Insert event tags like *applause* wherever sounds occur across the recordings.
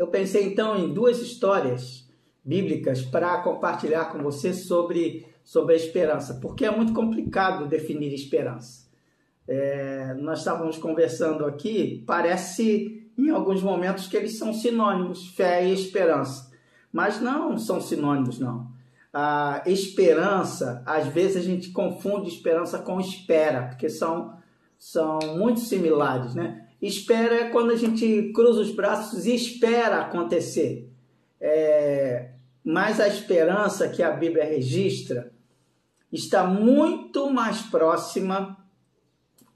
eu pensei então em duas histórias bíblicas para compartilhar com você sobre, sobre a esperança, porque é muito complicado definir esperança. É, nós estávamos conversando aqui, parece em alguns momentos que eles são sinônimos, fé e esperança, mas não são sinônimos, não. A esperança, às vezes a gente confunde esperança com espera, porque são, são muito similares, né? Espera é quando a gente cruza os braços e espera acontecer. É, mas a esperança que a Bíblia registra está muito mais próxima,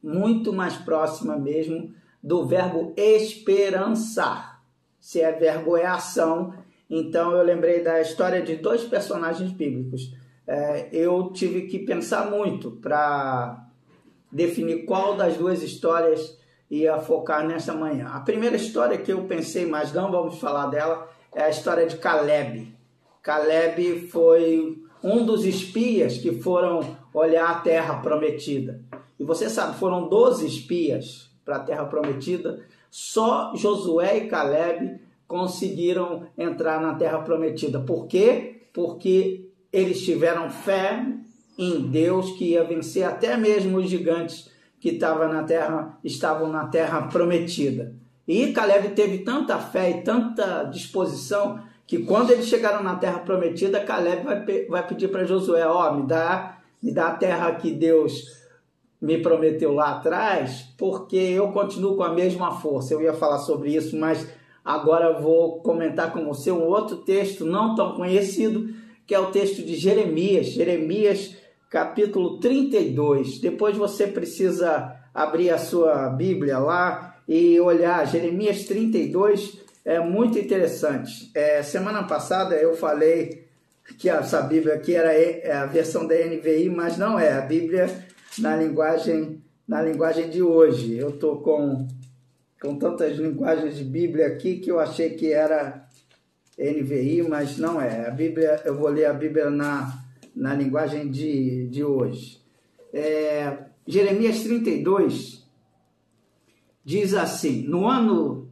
muito mais próxima mesmo do verbo esperançar. Se é verbo é ação, então eu lembrei da história de dois personagens bíblicos. É, eu tive que pensar muito para definir qual das duas histórias ia focar nessa manhã. A primeira história que eu pensei, mas não vamos falar dela, é a história de Caleb. Caleb foi um dos espias que foram olhar a terra prometida. E você sabe, foram 12 espias para a terra prometida. Só Josué e Caleb conseguiram entrar na terra prometida. Por quê? Porque eles tiveram fé em Deus que ia vencer até mesmo os gigantes que estavam na terra, estavam na terra prometida. E Caleb teve tanta fé e tanta disposição que quando eles chegaram na terra prometida, Caleb vai, vai pedir para Josué, ó, oh, me dá, me dá a terra que Deus me prometeu lá atrás, porque eu continuo com a mesma força. Eu ia falar sobre isso, mas agora vou comentar com você um outro texto não tão conhecido, que é o texto de Jeremias, Jeremias capítulo 32. Depois você precisa abrir a sua Bíblia lá e olhar Jeremias 32, é muito interessante. É, semana passada eu falei que essa Bíblia aqui era é a versão da NVI, mas não é a Bíblia na linguagem na linguagem de hoje. Eu tô com com tantas linguagens de Bíblia aqui que eu achei que era NVI, mas não é. A Bíblia, eu vou ler a Bíblia na, na linguagem de, de hoje. É, Jeremias 32 diz assim: No ano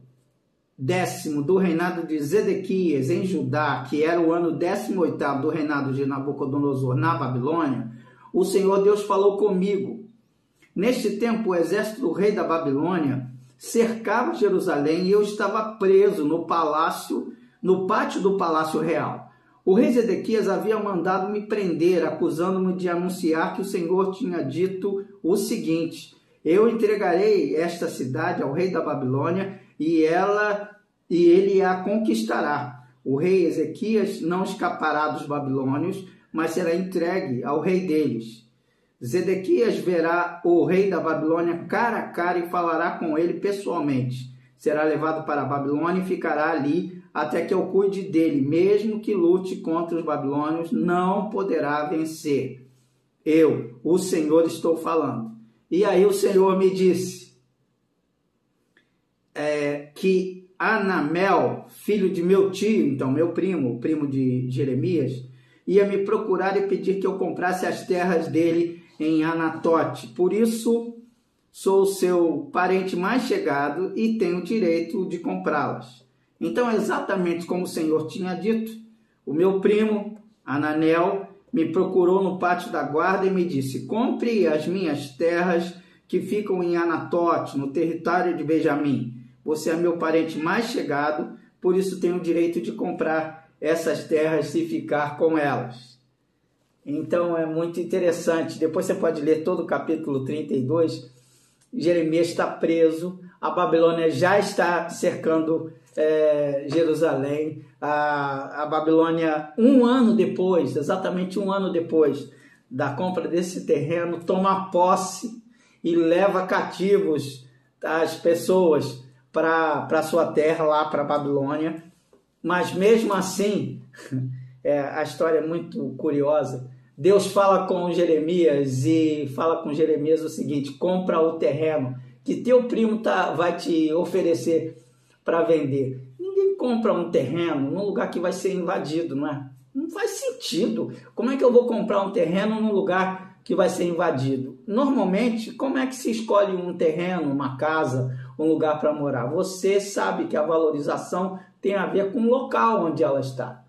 décimo do reinado de Zedequias em Judá, que era o ano décimo oitavo do reinado de Nabucodonosor na Babilônia, o Senhor Deus falou comigo. Neste tempo, o exército do rei da Babilônia cercava Jerusalém e eu estava preso no palácio, no pátio do palácio real. O rei Zedequias havia mandado me prender, acusando-me de anunciar que o Senhor tinha dito o seguinte: Eu entregarei esta cidade ao rei da Babilônia e ela e ele a conquistará. O rei Ezequias não escapará dos babilônios, mas será entregue ao rei deles. Zedequias verá o rei da Babilônia cara a cara e falará com ele pessoalmente. Será levado para a Babilônia e ficará ali até que eu cuide dele, mesmo que lute contra os babilônios, não poderá vencer. Eu, o Senhor, estou falando. E aí o Senhor me disse é, que Anamel, filho de meu tio, então meu primo, primo de Jeremias, ia me procurar e pedir que eu comprasse as terras dele em Anatote. Por isso, sou seu parente mais chegado e tenho direito de comprá-las. Então, exatamente como o Senhor tinha dito, o meu primo, Ananel, me procurou no pátio da guarda e me disse: Compre as minhas terras que ficam em Anatote, no território de Benjamim. Você é meu parente mais chegado, por isso tenho o direito de comprar essas terras e ficar com elas. Então é muito interessante. Depois você pode ler todo o capítulo 32. Jeremias está preso, a Babilônia já está cercando é, Jerusalém. A, a Babilônia, um ano depois, exatamente um ano depois da compra desse terreno, toma posse e leva cativos as pessoas para sua terra, lá para a Babilônia. Mas mesmo assim, *laughs* é, a história é muito curiosa. Deus fala com Jeremias e fala com Jeremias o seguinte: compra o terreno que teu primo tá, vai te oferecer para vender. Ninguém compra um terreno num lugar que vai ser invadido, não é? Não faz sentido. Como é que eu vou comprar um terreno num lugar que vai ser invadido? Normalmente, como é que se escolhe um terreno, uma casa um lugar para morar. Você sabe que a valorização tem a ver com o local onde ela está.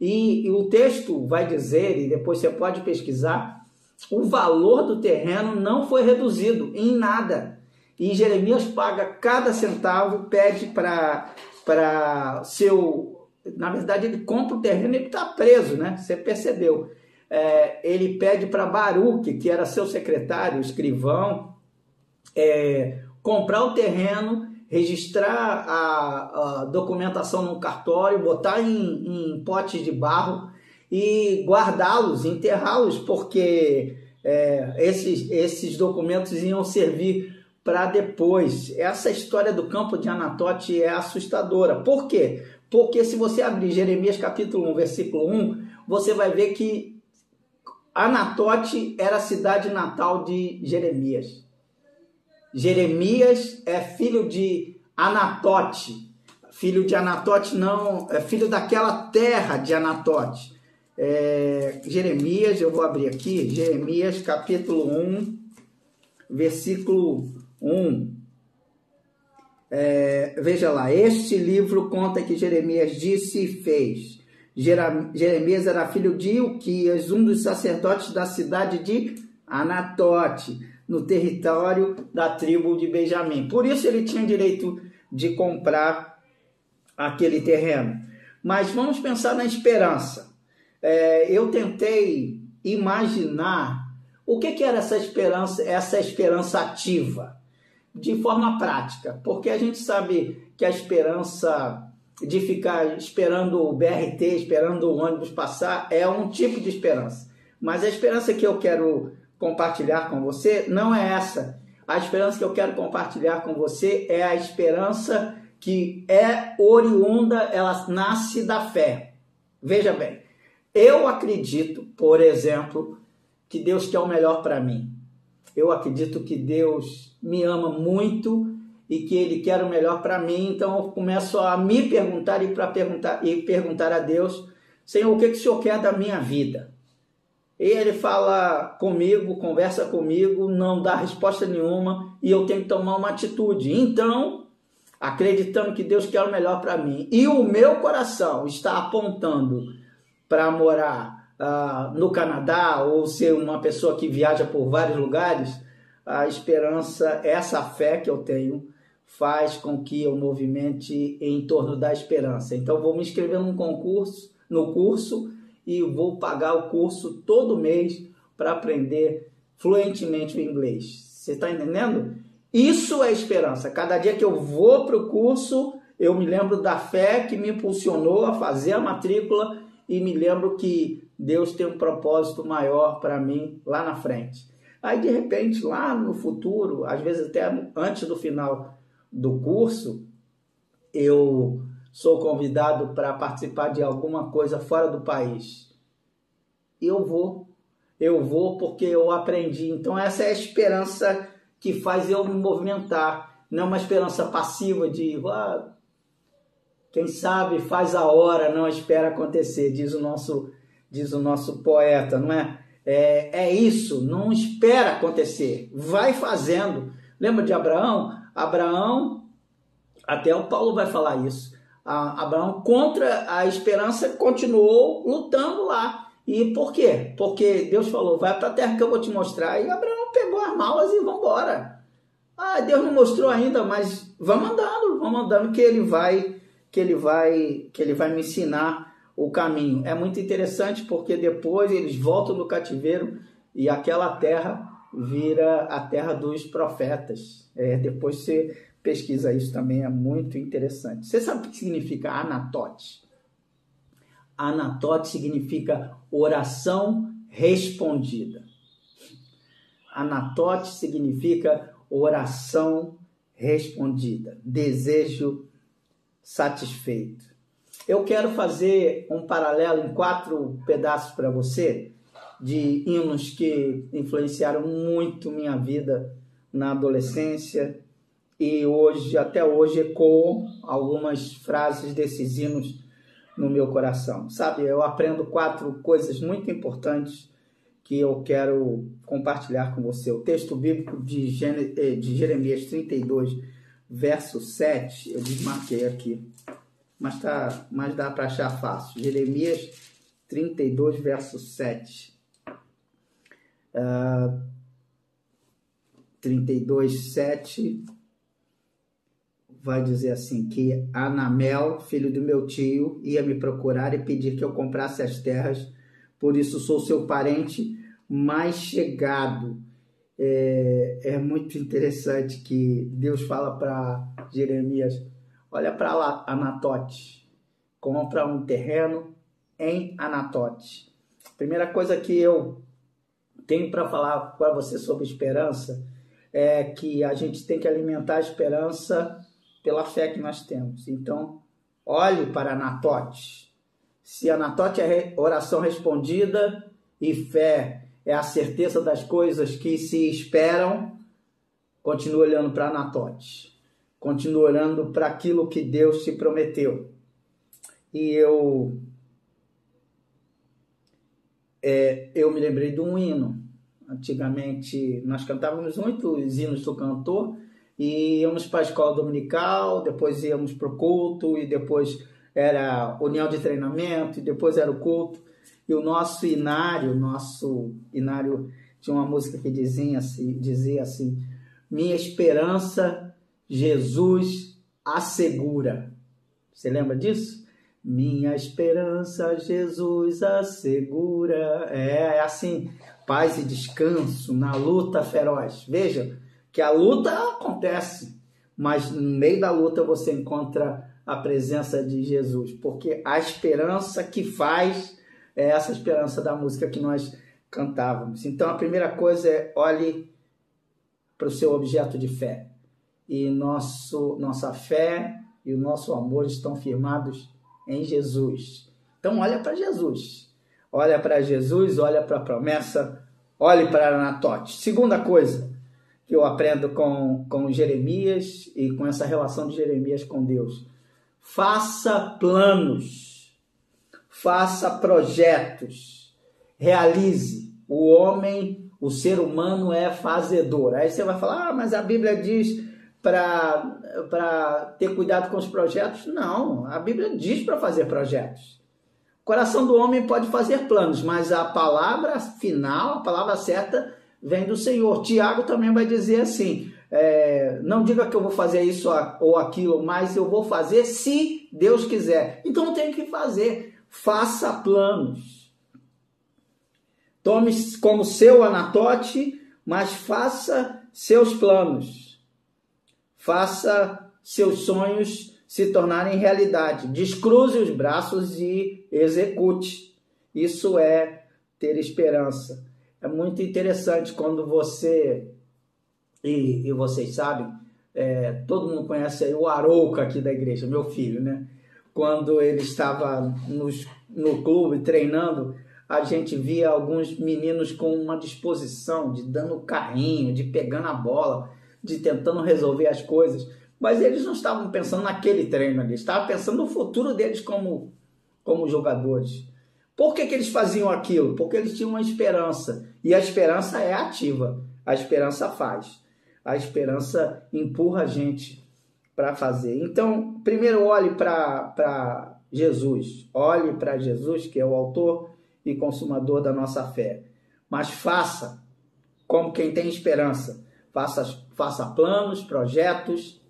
E, e o texto vai dizer, e depois você pode pesquisar, o valor do terreno não foi reduzido em nada. E Jeremias paga cada centavo, pede para seu. Na verdade, ele compra o terreno ele está preso, né? Você percebeu. É, ele pede para Baruque, que era seu secretário, escrivão, é, comprar o terreno, registrar a, a, documentação no cartório, botar em, em potes de barro e guardá-los, enterrá-los, porque é, esses, esses documentos iam servir para depois. Essa história do campo de Anatote é assustadora. Por quê? Porque se você abrir Jeremias capítulo 1, versículo 1, você vai ver que Anatote era a cidade natal de Jeremias. Jeremias é filho de Anatote. Filho de Anatote não, é filho daquela terra de Anatote. É, Jeremias, eu vou abrir aqui, Jeremias capítulo 1, versículo 1. É, veja lá, este livro conta que Jeremias disse e fez. Jeremias era filho de Ilquias, um dos sacerdotes da cidade de Anatote no território da tribo de Benjamim. Por isso ele tinha direito de comprar aquele terreno. Mas vamos pensar na esperança. É, eu tentei imaginar o que, que era essa esperança, essa esperança ativa, de forma prática, porque a gente sabe que a esperança de ficar esperando o BRT, esperando o ônibus passar, é um tipo de esperança. Mas a esperança que eu quero compartilhar com você não é essa. A esperança que eu quero compartilhar com você é a esperança que é oriunda, ela nasce da fé. Veja bem, eu acredito, por exemplo, que Deus quer o melhor para mim. Eu acredito que Deus me ama muito e que Ele quer o melhor para mim. Então eu começo a me perguntar e para perguntar e perguntar a Deus, Senhor, o que, que o Senhor quer da minha vida? E ele fala comigo, conversa comigo, não dá resposta nenhuma e eu tenho que tomar uma atitude. Então, acreditando que Deus quer o melhor para mim e o meu coração está apontando para morar uh, no Canadá ou ser uma pessoa que viaja por vários lugares, a esperança, essa fé que eu tenho, faz com que eu movimente em torno da esperança. Então, vou me inscrever num concurso, no curso e vou pagar o curso todo mês para aprender fluentemente o inglês. Você está entendendo? Isso é esperança. Cada dia que eu vou para o curso, eu me lembro da fé que me impulsionou a fazer a matrícula e me lembro que Deus tem um propósito maior para mim lá na frente. Aí, de repente, lá no futuro, às vezes até antes do final do curso, eu sou convidado para participar de alguma coisa fora do país. Eu vou. Eu vou porque eu aprendi. Então, essa é a esperança que faz eu me movimentar. Não é uma esperança passiva de ah, quem sabe faz a hora, não espera acontecer, diz o nosso, diz o nosso poeta, não é? É, é isso, não espera acontecer, vai fazendo. Lembra de Abraão? Abraão, até o Paulo vai falar isso. Abraão, contra a esperança, continuou lutando lá. E por quê? Porque Deus falou: vai para a terra que eu vou te mostrar. E Abraão pegou as malas e vamos embora. Ah, Deus não mostrou ainda, mas vamos andando, vamos andando que ele vai, que ele vai, que ele vai me ensinar o caminho. É muito interessante porque depois eles voltam do cativeiro e aquela terra vira a terra dos profetas. É, depois você pesquisa isso também, é muito interessante. Você sabe o que significa anatote? Anatote significa oração respondida. Anatote significa oração respondida, desejo satisfeito. Eu quero fazer um paralelo em quatro pedaços para você de hinos que influenciaram muito minha vida na adolescência e hoje, até hoje, ecoam algumas frases desses hinos no meu coração. Sabe, eu aprendo quatro coisas muito importantes que eu quero compartilhar com você. O texto bíblico de, eh, de Jeremias 32, verso 7, eu desmarquei aqui, mas, tá, mas dá para achar fácil. Jeremias 32, verso 7. Uh, 32, 7 vai dizer assim: que Anamel, filho do meu tio, ia me procurar e pedir que eu comprasse as terras, por isso sou seu parente mais chegado. É, é muito interessante que Deus fala para Jeremias: olha para lá, Anatote, compra um terreno em Anatote. Primeira coisa que eu tenho para falar para você sobre esperança é que a gente tem que alimentar a esperança pela fé que nós temos. Então, olhe para Anatote. Se Anatote é oração respondida e fé é a certeza das coisas que se esperam, continue olhando para Anatote. Continue olhando para aquilo que Deus te prometeu. E eu é, eu me lembrei de um hino. Antigamente nós cantávamos muitos hinos do cantor e íamos para a escola dominical, depois íamos para o culto e depois era união de treinamento e depois era o culto. E o nosso inário, nosso inário tinha uma música que dizia assim, dizia assim: Minha esperança, Jesus assegura. Você lembra disso? Minha esperança, Jesus assegura. É, é assim, paz e descanso na luta feroz. Veja que a luta acontece, mas no meio da luta você encontra a presença de Jesus, porque a esperança que faz é essa esperança da música que nós cantávamos. Então a primeira coisa é olhe para o seu objeto de fé. E nosso, nossa fé e o nosso amor estão firmados em Jesus. Então olha para Jesus. Olha para Jesus, olha para a promessa, olhe para Anatote. Segunda coisa que eu aprendo com, com Jeremias e com essa relação de Jeremias com Deus. Faça planos, faça projetos, realize. O homem, o ser humano é fazedor. Aí você vai falar, ah, mas a Bíblia diz para ter cuidado com os projetos? Não, a Bíblia diz para fazer projetos. O coração do homem pode fazer planos, mas a palavra final, a palavra certa, vem do Senhor. Tiago também vai dizer assim: é, não diga que eu vou fazer isso ou aquilo, mas eu vou fazer se Deus quiser. Então tenho que fazer. Faça planos. Tome como seu anatote, mas faça seus planos. Faça seus sonhos se tornarem realidade. Descruze os braços e execute. Isso é ter esperança. É muito interessante quando você, e, e vocês sabem, é, todo mundo conhece aí o Arouca aqui da igreja, meu filho, né? Quando ele estava nos, no clube treinando, a gente via alguns meninos com uma disposição de dando carrinho, de pegando a bola de tentando resolver as coisas, mas eles não estavam pensando naquele treino ali, estavam pensando no futuro deles como, como jogadores. Por que, que eles faziam aquilo? Porque eles tinham uma esperança, e a esperança é ativa, a esperança faz, a esperança empurra a gente para fazer. Então, primeiro olhe para Jesus, olhe para Jesus, que é o autor e consumador da nossa fé, mas faça como quem tem esperança faça, faça planos, projetos,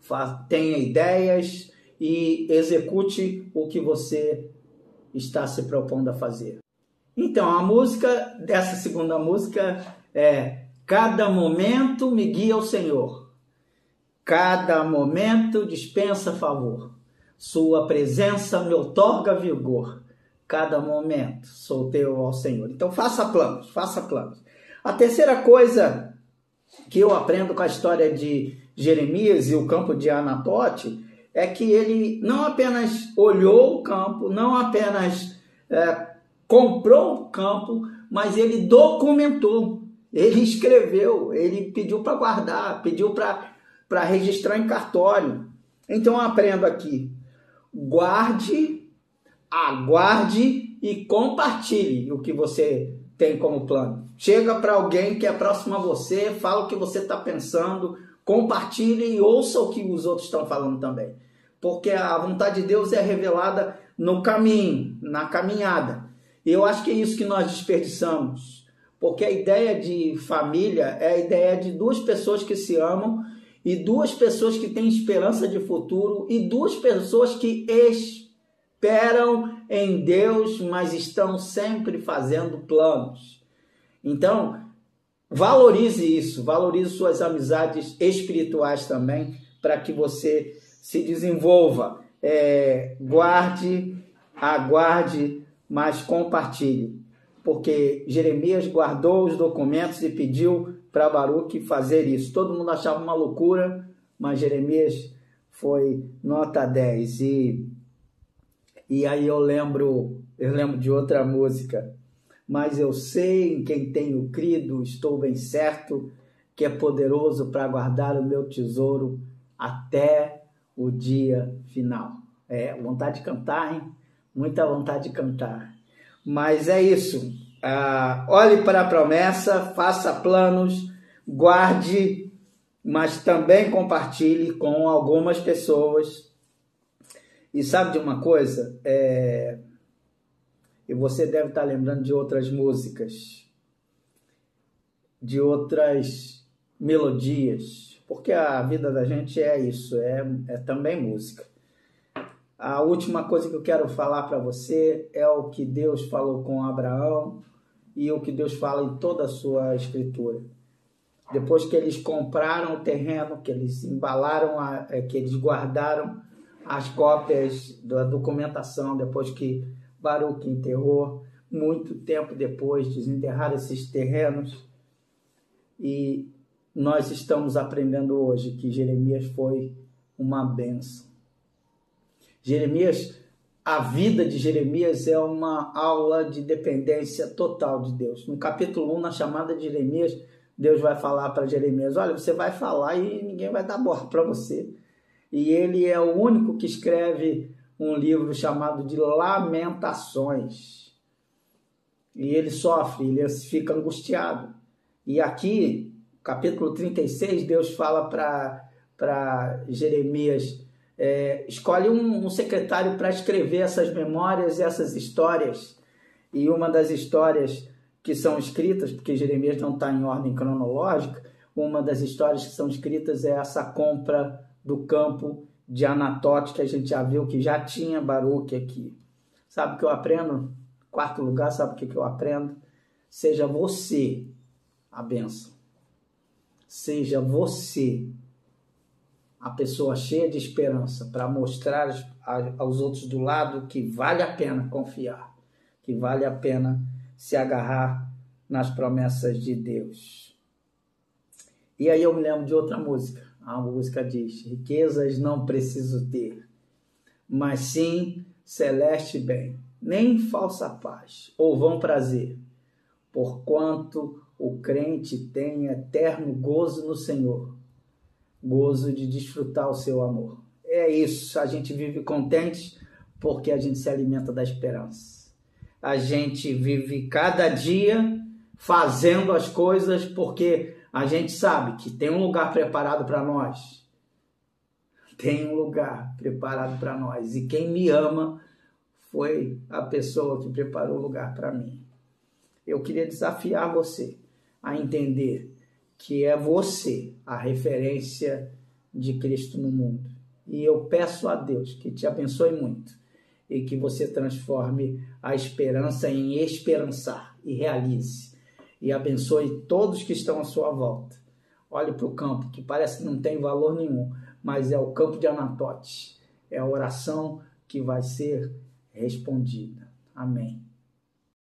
fa, tenha ideias e execute o que você está se propondo a fazer. Então, a música dessa segunda música é Cada momento me guia o Senhor. Cada momento dispensa favor. Sua presença me otorga vigor. Cada momento sou teu ao Senhor. Então faça planos, faça planos. A terceira coisa que eu aprendo com a história de Jeremias e o campo de Anatote é que ele não apenas olhou o campo, não apenas é, comprou o campo, mas ele documentou, ele escreveu, ele pediu para guardar, pediu para registrar em cartório. Então eu aprendo aqui: guarde, aguarde e compartilhe o que você tem como plano. Chega para alguém que é próximo a você, fala o que você está pensando, compartilhe e ouça o que os outros estão falando também. Porque a vontade de Deus é revelada no caminho, na caminhada. E eu acho que é isso que nós desperdiçamos. Porque a ideia de família é a ideia de duas pessoas que se amam e duas pessoas que têm esperança de futuro e duas pessoas que esperam em Deus, mas estão sempre fazendo planos. Então, valorize isso, valorize suas amizades espirituais também, para que você se desenvolva. É, guarde, aguarde, mas compartilhe. Porque Jeremias guardou os documentos e pediu para Baruque fazer isso. Todo mundo achava uma loucura, mas Jeremias foi nota 10. E, e aí eu lembro, eu lembro de outra música. Mas eu sei em quem tenho crido, estou bem certo que é poderoso para guardar o meu tesouro até o dia final. É, vontade de cantar, hein? Muita vontade de cantar. Mas é isso. Ah, olhe para a promessa, faça planos, guarde, mas também compartilhe com algumas pessoas. E sabe de uma coisa? É... E você deve estar lembrando de outras músicas, de outras melodias, porque a vida da gente é isso, é, é também música. A última coisa que eu quero falar para você é o que Deus falou com Abraão e o que Deus fala em toda a sua escritura. Depois que eles compraram o terreno, que eles embalaram, a, é, que eles guardaram as cópias da documentação, depois que Baruch enterrou, muito tempo depois desenterrar esses terrenos. E nós estamos aprendendo hoje que Jeremias foi uma benção. Jeremias, a vida de Jeremias é uma aula de dependência total de Deus. No capítulo 1, na chamada de Jeremias, Deus vai falar para Jeremias: Olha, você vai falar e ninguém vai dar bola para você. E ele é o único que escreve um livro chamado de Lamentações. E ele sofre, ele fica angustiado. E aqui, capítulo 36, Deus fala para Jeremias: é, escolhe um, um secretário para escrever essas memórias, essas histórias. E uma das histórias que são escritas, porque Jeremias não está em ordem cronológica, uma das histórias que são escritas é essa compra do campo de Anatote, que a gente já viu que já tinha Baruque aqui. Sabe o que eu aprendo? Quarto lugar, sabe o que eu aprendo? Seja você a benção. Seja você a pessoa cheia de esperança para mostrar aos outros do lado que vale a pena confiar, que vale a pena se agarrar nas promessas de Deus. E aí eu me lembro de outra música. A música diz: Riquezas não preciso ter, mas sim celeste bem, nem falsa paz ou vão prazer, porquanto o crente tem eterno gozo no Senhor gozo de desfrutar o seu amor. É isso, a gente vive contente porque a gente se alimenta da esperança. A gente vive cada dia fazendo as coisas porque a gente sabe que tem um lugar preparado para nós. Tem um lugar preparado para nós. E quem me ama foi a pessoa que preparou o lugar para mim. Eu queria desafiar você a entender que é você a referência de Cristo no mundo. E eu peço a Deus que te abençoe muito e que você transforme a esperança em esperançar e realize. E abençoe todos que estão à sua volta. Olhe para o campo, que parece que não tem valor nenhum, mas é o campo de Anatote. É a oração que vai ser respondida. Amém.